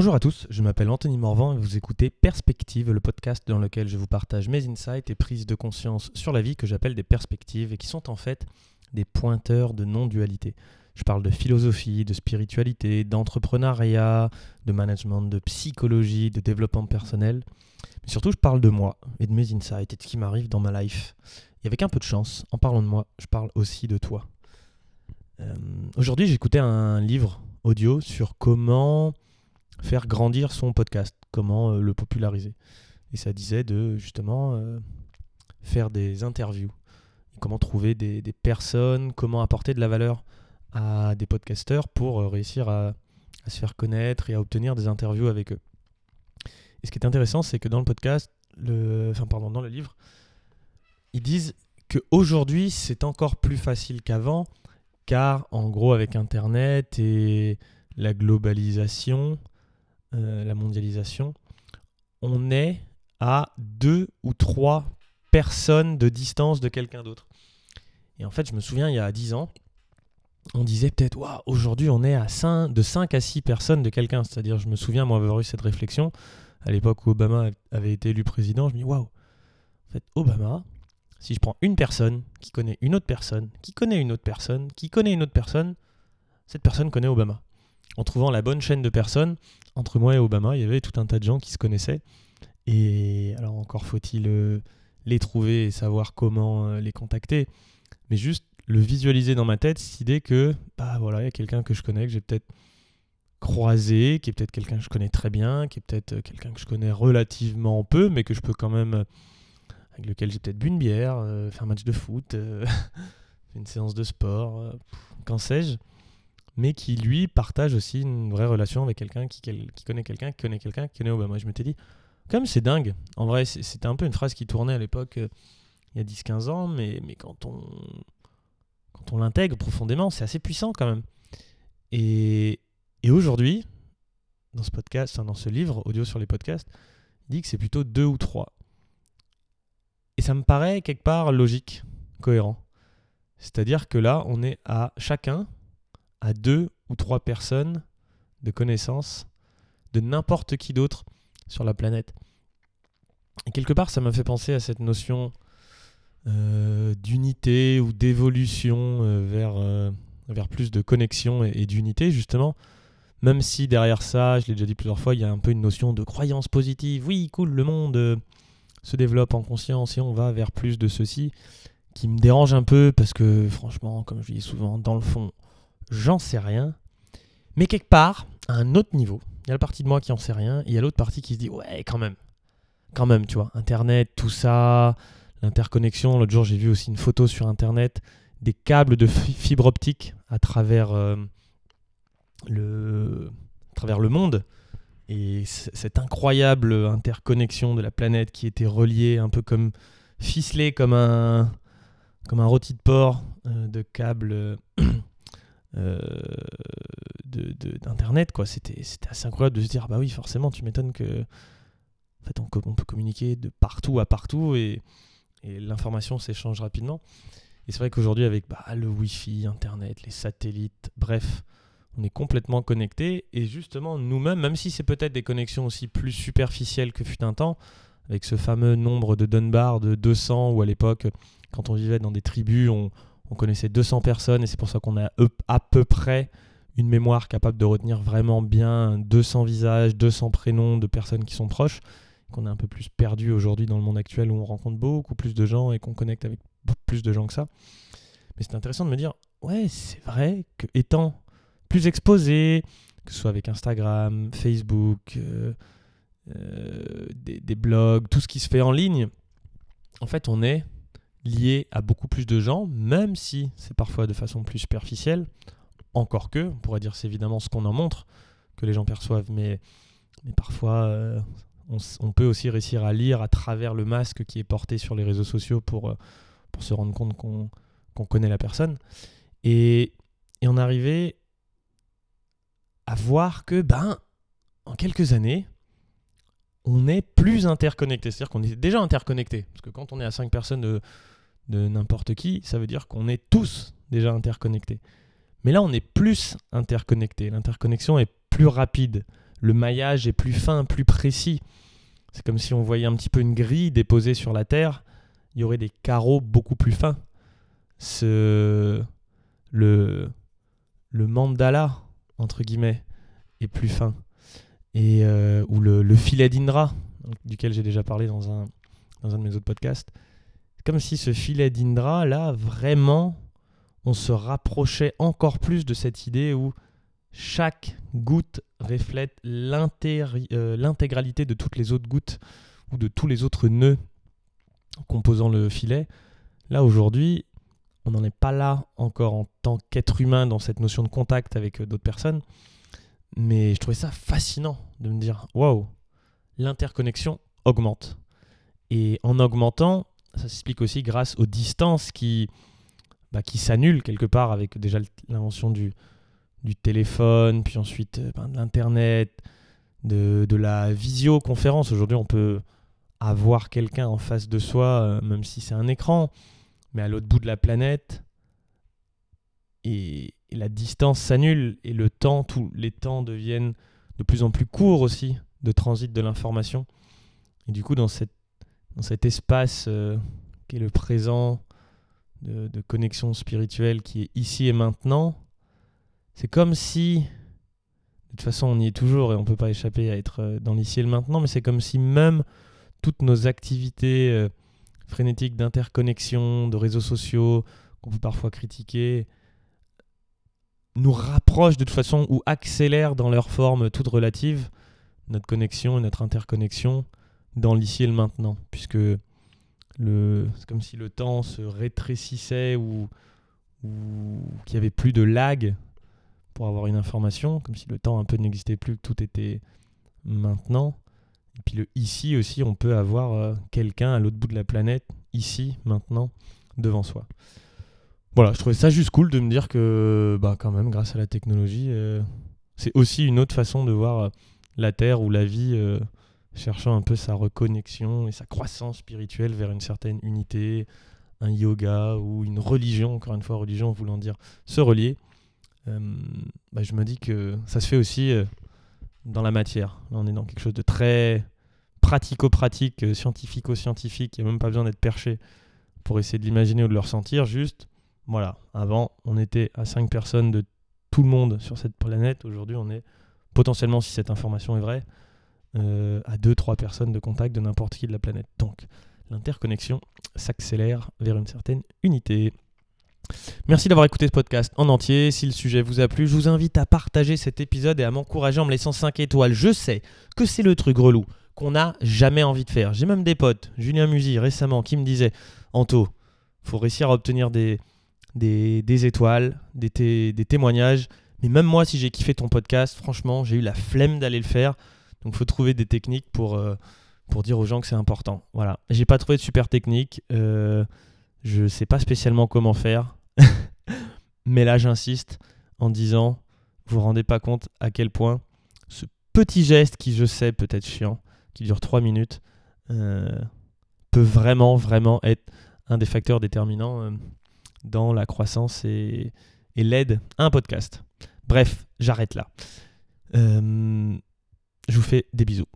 Bonjour à tous, je m'appelle Anthony Morvan et vous écoutez Perspective, le podcast dans lequel je vous partage mes insights et prises de conscience sur la vie que j'appelle des perspectives et qui sont en fait des pointeurs de non-dualité. Je parle de philosophie, de spiritualité, d'entrepreneuriat, de management, de psychologie, de développement personnel. Mais surtout, je parle de moi et de mes insights et de ce qui m'arrive dans ma life. Et avec un peu de chance, en parlant de moi, je parle aussi de toi. Euh, Aujourd'hui, j'écoutais un livre audio sur comment faire grandir son podcast, comment euh, le populariser. Et ça disait de justement euh, faire des interviews, comment trouver des, personnes, comment apporter de la valeur à des podcasteurs pour euh, réussir à, se faire connaître et à obtenir des interviews avec eux. Et ce qui est intéressant, c'est que dans le podcast, enfin pardon, dans le livre, ils disent qu'aujourd'hui c'est encore plus facile qu'avant, car en gros avec Internet et la globalisation, euh, la mondialisation, on est à deux ou trois personnes de distance de quelqu'un d'autre. Et en fait, je me souviens, il y a dix ans, on disait peut-être, waouh, aujourd'hui on est à 5, de 5 à 6 personnes de quelqu'un. C'est-à-dire, je me souviens, moi, avoir eu cette réflexion à l'époque où Obama avait été élu président. Je me dis, waouh, en fait, Obama, si je prends une personne qui connaît une autre personne, qui connaît une autre personne, qui connaît une autre personne, cette personne connaît Obama. En trouvant la bonne chaîne de personnes, entre moi et Obama, il y avait tout un tas de gens qui se connaissaient. Et alors encore faut-il euh, les trouver et savoir comment euh, les contacter. Mais juste le visualiser dans ma tête, cette idée que, bah voilà, il y a quelqu'un que je connais, que j'ai peut-être croisé, qui est peut-être quelqu'un que je connais très bien, qui est peut-être euh, quelqu'un que je connais relativement peu, mais que je peux quand même, avec lequel j'ai peut-être bu une bière, faire un match de foot, une séance de sport, qu'en sais-je, mais qui lui partage aussi une vraie relation avec quelqu'un qui, connaît quelqu'un, qui connaît quelqu'un, qui connaît Obama. Je m'étais dit, comme c'est dingue, en vrai, c'était un peu une phrase qui tournait à l'époque, il y a 10-15 ans, mais, mais quand on quand on l'intègre profondément, c'est assez puissant quand même. Et, et aujourd'hui, dans ce podcast, dans ce livre audio sur les podcasts, il dit que c'est plutôt deux ou trois. Et ça me paraît quelque part logique, cohérent. C'est-à-dire que là, on est à chacun à deux ou trois personnes de connaissances de n'importe qui d'autre sur la planète. Et quelque part, ça m'a fait penser à cette notion euh, d'unité ou d'évolution euh, vers, euh, vers plus de connexion et, et d'unité, justement. Même si derrière ça, je l'ai déjà dit plusieurs fois, il y a un peu une notion de croyance positive. Oui, cool, le monde se développe en conscience et on va vers plus de ceci, qui me dérange un peu parce que, franchement, comme je dis souvent, dans le fond, j'en sais rien. Mais quelque part, à un autre niveau, il y a la partie de moi qui en sait rien, et il y a l'autre partie qui se dit, ouais, quand même. Quand même, tu vois, Internet, tout ça, l'interconnexion. L'autre jour, j'ai vu aussi une photo sur Internet des câbles de fibre optique à travers, euh, le, à travers le monde. Et cette incroyable interconnexion de la planète qui était reliée un peu comme ficelée comme un, comme un rôti de porc euh, de câbles d'internet quoi c'était assez incroyable de se dire bah oui forcément tu m'étonnes que en fait on, on, peut communiquer de partout à partout et, et l'information s'échange rapidement. Et c'est vrai qu'aujourd'hui, avec bah, le Wi-Fi, Internet, les satellites, bref, on est complètement connecté. Et justement, nous-mêmes, même si c'est peut-être des connexions aussi plus superficielles que fut un temps, avec ce fameux nombre de Dunbar de 200, où à l'époque, quand on vivait dans des tribus, on, on connaissait 200 personnes, et c'est pour ça qu'on a à peu près une mémoire capable de retenir vraiment bien 200 visages, 200 prénoms de personnes qui sont proches qu'on est un peu plus perdu aujourd'hui dans le monde actuel où on rencontre beaucoup plus de gens et qu'on connecte avec plus de gens que ça. Mais c'est intéressant de me dire, ouais, c'est vrai que étant plus exposé, que ce soit avec Instagram, Facebook, euh, euh, des, blogs, tout ce qui se fait en ligne, en fait, on est lié à beaucoup plus de gens, même si c'est parfois de façon plus superficielle. Encore que, on pourrait dire c'est évidemment ce qu'on en montre, que les gens perçoivent, mais, parfois euh, on, peut aussi réussir à lire à travers le masque qui est porté sur les réseaux sociaux pour, pour se rendre compte qu'on qu connaît la personne. Et, et on arrivait à voir que, ben, en quelques années, on est plus interconnecté. C'est-à-dire qu'on est déjà interconnecté. Parce que quand on est à 5 personnes de, de n'importe qui, ça veut dire qu'on est tous déjà interconnectés. Mais là, on est plus interconnecté. L'interconnexion est plus rapide. le maillage est plus fin, plus précis. C'est comme si on voyait un petit peu une grille déposée sur la terre, il y aurait des carreaux beaucoup plus fins. Le mandala, entre guillemets, est plus fin. Et, euh, ou le, filet d'Indra, duquel j'ai déjà parlé dans un, dans un de mes autres podcasts. Comme si ce filet d'Indra, là, vraiment, on se rapprochait encore plus de cette idée où chaque goutte reflète euh, l'intégralité de toutes les autres gouttes ou de tous les autres nœuds composant le filet. Là, aujourd'hui, on n'en est pas là encore en tant qu'être humain dans cette notion de contact avec euh, d'autres personnes. Mais je trouvais ça fascinant de me dire waouh, l'interconnexion augmente. Et en augmentant, ça s'explique aussi grâce aux distances qui, bah, qui s'annulent quelque part avec déjà l'invention du, téléphone, puis ensuite euh, ben, de l'Internet, de, la visioconférence. Aujourd'hui, on peut avoir quelqu'un en face de soi, euh, même si c'est un écran, mais à l'autre bout de la planète. Et, la distance s'annule et le temps, tous les temps deviennent de plus en plus courts aussi de transit de l'information. Et du coup, dans, cette, dans cet espace euh, qui est le présent de, connexion spirituelle qui est ici et maintenant, c'est comme si, de toute façon on y est toujours et on ne peut pas échapper à être euh, dans l'ici et le maintenant, mais c'est comme si même toutes nos activités euh, frénétiques d'interconnexion, de réseaux sociaux, qu'on peut parfois critiquer, nous rapprochent de toute façon ou accélèrent dans leur forme toute relative notre connexion et notre interconnexion dans l'ici et le maintenant, puisque c'est comme si le temps se rétrécissait ou, ou qu'il n'y avait plus de lag pour avoir une information, comme si le temps un peu n'existait plus, que tout était maintenant. Et puis le ici aussi, on peut avoir euh, quelqu'un à l'autre bout de la planète, ici, maintenant, devant soi. Voilà, je trouvais ça juste cool de me dire que, bah, quand même, grâce à la technologie, euh, c'est aussi une autre façon de voir euh, la Terre ou la vie cherchant un peu sa reconnexion et sa croissance spirituelle vers une certaine unité, un yoga ou une religion, encore une fois, religion voulant dire se relier. Bah, je me dis que ça se fait aussi dans la matière. On est dans quelque chose de très pratico-pratique, euh, scientifico-scientifique. Il n'y a même pas besoin d'être perché pour essayer de l'imaginer ou de le ressentir. Juste, voilà, avant, on était à 5 personnes de tout le monde sur cette planète. Aujourd'hui, on est potentiellement, si cette information est vraie, euh, à 2-3 personnes de contact de n'importe qui de la planète. Donc, l'interconnexion s'accélère vers une certaine unité. Merci d'avoir écouté ce podcast en entier. Si le sujet vous a plu, je vous invite à partager cet épisode et à m'encourager en me laissant 5 étoiles. Je sais que c'est le truc relou qu'on n'a jamais envie de faire. J'ai même des potes, Julien Musy récemment, qui me disait Anto, faut réussir à obtenir des, des, étoiles, des, des témoignages. Mais même moi, si j'ai kiffé ton podcast, franchement, j'ai eu la flemme d'aller le faire. Donc, faut trouver des techniques pour, euh, pour dire aux gens que c'est important. Voilà. J'ai pas trouvé de super technique. Euh, je sais pas spécialement comment faire. Mais là, j'insiste en disant, vous vous rendez pas compte à quel point ce petit geste qui, je sais, peut être chiant, qui dure 3 minutes, euh, peut vraiment, vraiment être un des facteurs déterminants euh, dans la croissance et, l'aide à un podcast. Bref, j'arrête là. Euh, je vous fais des bisous.